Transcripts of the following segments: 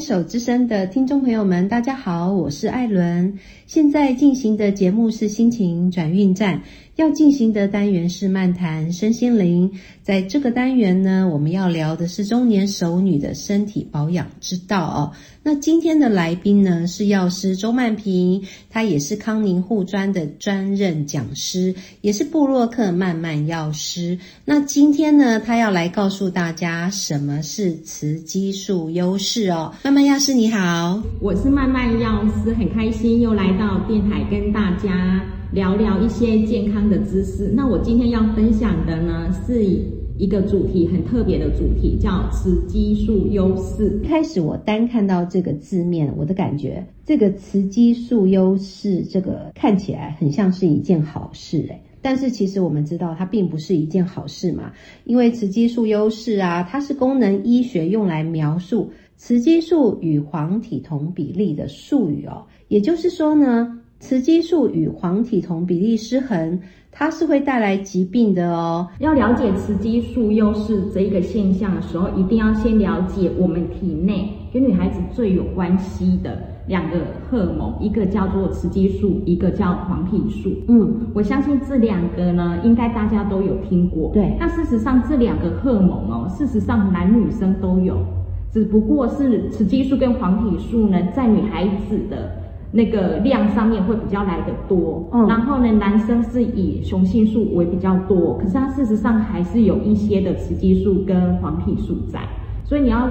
手之声的听众朋友们，大家好，我是艾伦。现在进行的节目是心情转运站，要进行的单元是漫谈身心灵。在这个单元呢，我们要聊的是中年熟女的身体保养之道哦。那今天的来宾呢是药师周曼平，她也是康宁护专的专任讲师，也是布洛克曼曼药师。那今天呢，她要来告诉大家什么是雌激素优势哦。曼曼药师你好，我是曼曼药师，很开心又来到电台跟大家聊聊一些健康的知识。那我今天要分享的呢是一个主题，很特别的主题，叫雌激素优势。一开始我单看到这个字面，我的感觉，这个雌激素优势，这个看起来很像是一件好事诶但是其实我们知道，它并不是一件好事嘛，因为雌激素优势啊，它是功能医学用来描述雌激素与黄体酮比例的术语哦。也就是说呢，雌激素与黄体酮比例失衡。它是会带来疾病的哦。要了解雌激素优势这一个现象的时候，一定要先了解我们体内跟女孩子最有关系的两个荷尔蒙，一个叫做雌激素，一个叫黄体素。嗯，我相信这两个呢，应该大家都有听过。对，那事实上这两个荷尔蒙哦，事实上男女生都有，只不过是雌激素跟黄体素呢，在女孩子的。那个量上面会比较来的多，嗯，然后呢，男生是以雄性素为比较多，可是它事实上还是有一些的雌激素跟黄体素在，所以你要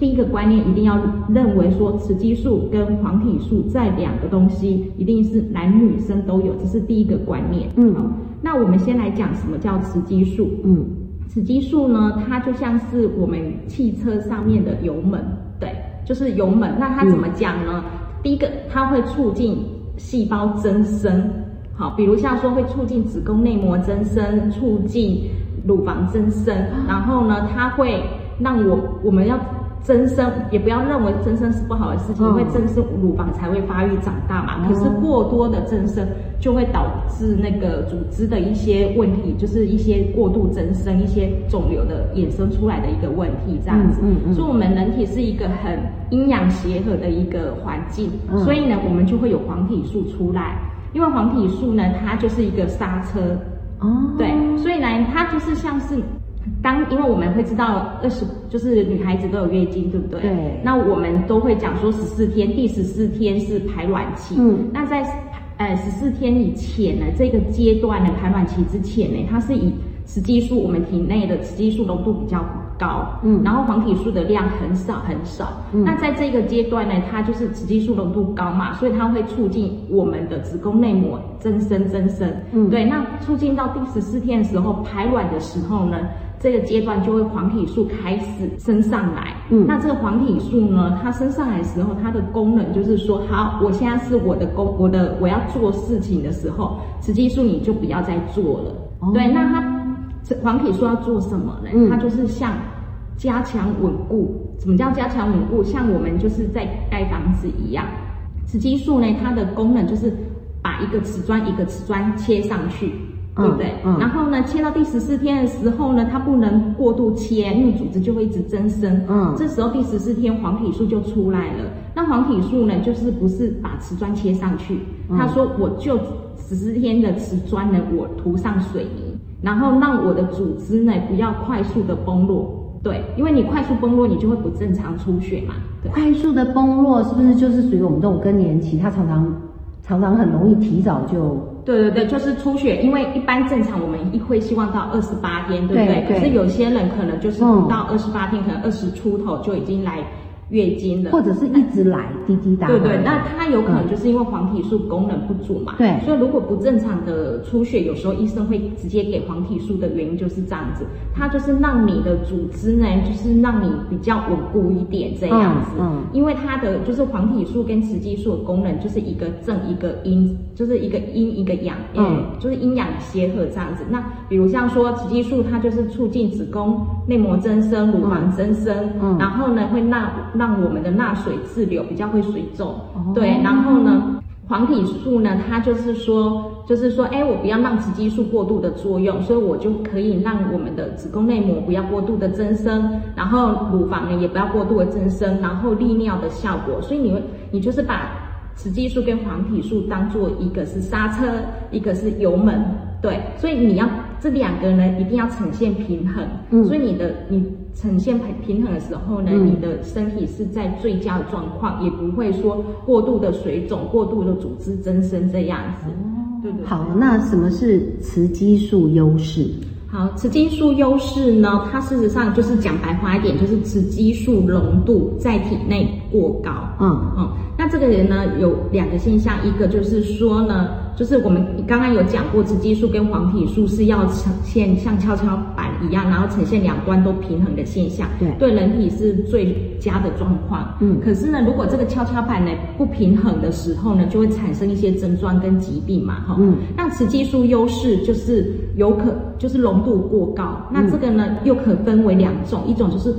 第一个观念一定要认为说雌激素跟黄体素在两个东西一定是男女生都有，这是第一个观念，嗯，那我们先来讲什么叫雌激素，嗯，雌激素呢，它就像是我们汽车上面的油门，对，就是油门，那它怎么讲呢？第一个，它会促进细胞增生，好，比如像说会促进子宫内膜增生，促进乳房增生，然后呢，它会让我我们要。增生也不要认为增生是不好的事情，因为增生乳房才会发育长大嘛。可是过多的增生就会导致那个组织的一些问题，就是一些过度增生、一些肿瘤的衍生出来的一个问题，这样子。所以，我们人体是一个很阴阳协和的一个环境，所以呢，我们就会有黄体素出来。因为黄体素呢，它就是一个刹车。哦，对，所以呢，它就是像是。当因为我们会知道二十就是女孩子都有月经，对不对？对。那我们都会讲说十四天，第十四天是排卵期。嗯。那在呃十四天以前呢，这个阶段的，排卵期之前呢，它是以雌激素，我们体内的雌激素浓度比较高。嗯。然后黄体素的量很少很少。嗯。那在这个阶段呢，它就是雌激素浓度高嘛，所以它会促进我们的子宫内膜增生增生。嗯。对。那促进到第十四天的时候，排卵的时候呢？这个阶段就会黄体素开始升上来，嗯，那这个黄体素呢，它升上来的时候，它的功能就是说，好，我现在是我的工，我的我要做事情的时候，雌激素你就不要再做了，对，那它黄体素要做什么呢？它就是像加强稳固，什么叫加强稳固？像我们就是在盖房子一样，雌激素呢，它的功能就是把一个瓷砖一个瓷砖切上去。对不对？然后呢，切到第十四天的时候呢，它不能过度切，因为组织就会一直增生。嗯，这时候第十四天黄体素就出来了。那黄体素呢，就是不是把瓷砖切上去？他说，我就十四天的瓷砖呢，我涂上水泥，然后让我的组织呢不要快速的崩落。对，因为你快速崩落，你就会不正常出血嘛。快速的崩落是不是就是属于我们这种更年期？它常常常常很容易提早就。对对对，就是出血，因为一般正常我们一会希望到二十八天，对不对？可是有些人可能就是不到二十八天，可能二十出头就已经来。月经的，或者是一直来滴滴答。对对，那它有可能就是因为黄体素功能不足嘛。对，所以如果不正常的出血，有时候医生会直接给黄体素的原因就是这样子，它就是让你的组织呢，就是让你比较稳固一点这样子。嗯。因为它的就是黄体素跟雌激素的功能就是一个正一个阴，就是一个阴一个阳，嗯，就是阴阳协和这样子。那比如像说雌激素，它就是促进子宫内膜增生、乳房增生，嗯，然后呢会让让我们的钠水滞留比较会水肿，对，然后呢，黄体素呢，它就是说就是说，哎，我不要让雌激素过度的作用，所以我就可以让我们的子宫内膜不要过度的增生，然后乳房呢也不要过度的增生，然后利尿的效果。所以你会，你就是把雌激素跟黄体素当做一个是刹车，一个是油门，对，所以你要这两个呢一定要呈现平衡。嗯，所以你的你呈现平平衡的时候呢，你的身体是在最佳的状况，也不会说过度的水肿、过度的组织增生这样子。哦，对对好，那什么是雌激素优势？好，雌激素优势呢？它事实上就是讲白话一点，就是雌激素浓度在体内过高。嗯嗯，那这个人呢有两个现象，一个就是说呢。就是我们刚刚有讲过，雌激素跟黄体素是要呈现像跷跷板一样，然后呈现两端都平衡的现象，对，对人体是最佳的状况。嗯，可是呢，如果这个跷跷板呢不平衡的时候呢，就会产生一些症状跟疾病嘛，哈。嗯，那雌激素优势就是有可就是浓度过高，那这个呢又可分为两种，一种就是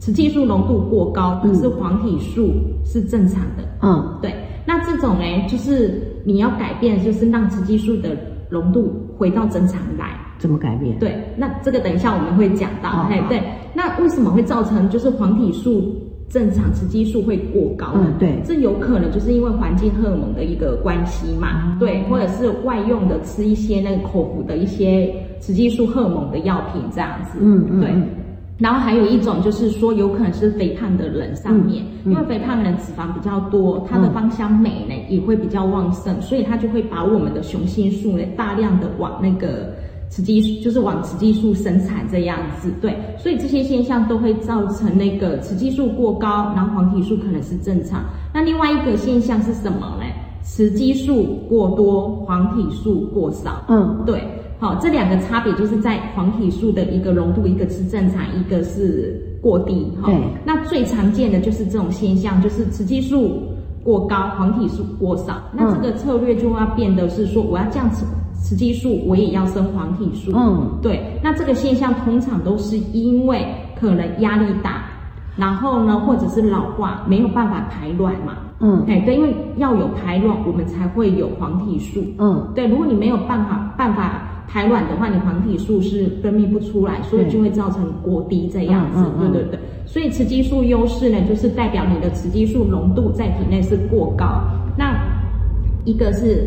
雌激素浓度过高，可是黄体素是正常的。嗯，对。那这种呢，就是你要改变，就是让雌激素的浓度回到正常来。怎么改变？对，那这个等一下我们会讲到。哎，对，那为什么会造成就是黄体素正常，雌激素会过高呢？对，这有可能就是因为环境荷尔蒙的一个关系嘛。对，或者是外用的吃一些那个口服的一些雌激素荷尔蒙的药品这样子。嗯嗯，对。然后还有一种就是说，有可能是肥胖的人上面，因为肥胖的人脂肪比较多，它的芳香酶呢也会比较旺盛，所以它就会把我们的雄性素呢大量的往那个雌激素，就是往雌激素生产这样子。对，所以这些现象都会造成那个雌激素过高，然后黄体素可能是正常。那另外一个现象是什么呢？雌激素过多，黄体素过少。嗯，对。好，这两个差别就是在黄体素的一个浓度，一个是正常，一个是过低。对，那最常见的就是这种现象，就是雌激素过高，黄体素过少。那这个策略就要变得是说，我要降雌雌激素，我也要升黄体素。嗯，对。那这个现象通常都是因为可能压力大，然后呢，或者是老化没有办法排卵嘛。嗯，哎，对，因为要有排卵，我们才会有黄体素。嗯，对，如果你没有办法办法。排卵的话，你黄体素是分泌不出来，所以就会造成过低这样子。对对对，所以雌激素优势呢，就是代表你的雌激素浓度在体内是过高。那一个是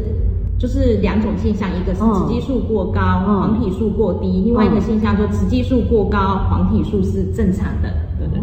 就是两种现象，一个是雌激素过高，黄体素过低；另外一个现象就雌激素过高，黄体素是正常的。对对。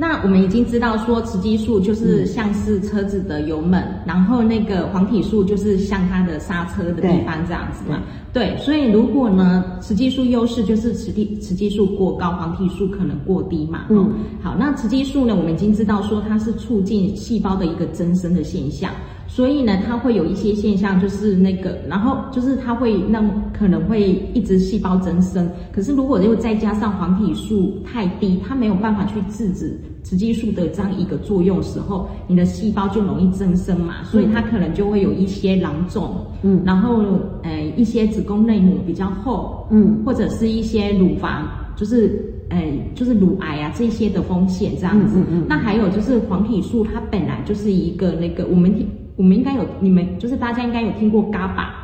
那我们已经知道说，雌激素就是像是车子的油门，然后那个黄体素就是像它的刹车的地方这样子嘛。对，所以如果呢，雌激素优势就是雌激雌激素过高，黄体素可能过低嘛。嗯。好，那雌激素呢，我们已经知道说它是促进细胞的一个增生的现象。所以呢，它会有一些现象，就是那个，然后就是它会让可能会一直细胞增生。可是如果又再加上黄体素太低，它没有办法去制止雌激素的这样一个作用时候，你的细胞就容易增生嘛。所以它可能就会有一些囊肿，嗯，然后呃一些子宫内膜比较厚，嗯，或者是一些乳房，就是呃就是乳癌啊这些的风险这样子。那还有就是黄体素，它本来就是一个那个我们。我们应该有，你们就是大家应该有听过嘎巴，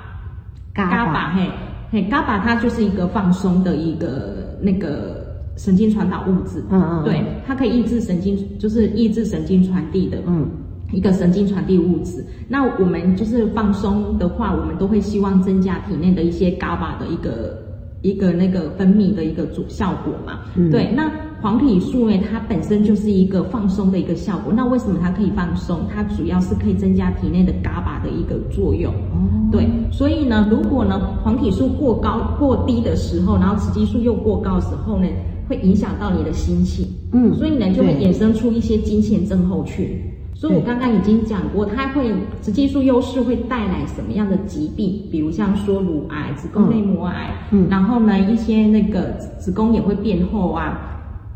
嘎巴。嘿，嘿嘎巴它就是一个放松的一个那个神经传导物质，嗯嗯，对，它可以抑制神经，就是抑制神经传递的，嗯，一个神经传递物质。那我们就是放松的话，我们都会希望增加体内的一些伽巴的一个一个那个分泌的一个主效果嘛，对，那。黄体素呢，它本身就是一个放松的一个效果。那为什么它可以放松？它主要是可以增加体内的嘎巴的一个作用。哦，对，所以呢，如果呢黄体素过高、过低的时候，然后雌激素又过高的时候呢，会影响到你的心情。嗯，所以呢就会衍生出一些金钱症候群。所以我刚刚已经讲过，它会雌激素优势会带来什么样的疾病？比如像说乳癌、子宫内膜癌，嗯，然后呢一些那个子宫也会变厚啊。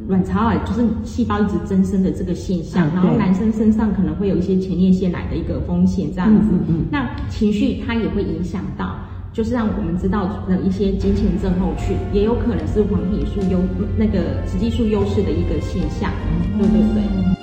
卵巢癌就是细胞一直增生的这个现象，然后男生身上可能会有一些前列腺癌的一个风险，这样子。那情绪它也会影响到，就是让我们知道的一些金钱症候群，也有可能是黄体素优那个雌激素优势的一个现象。对对对。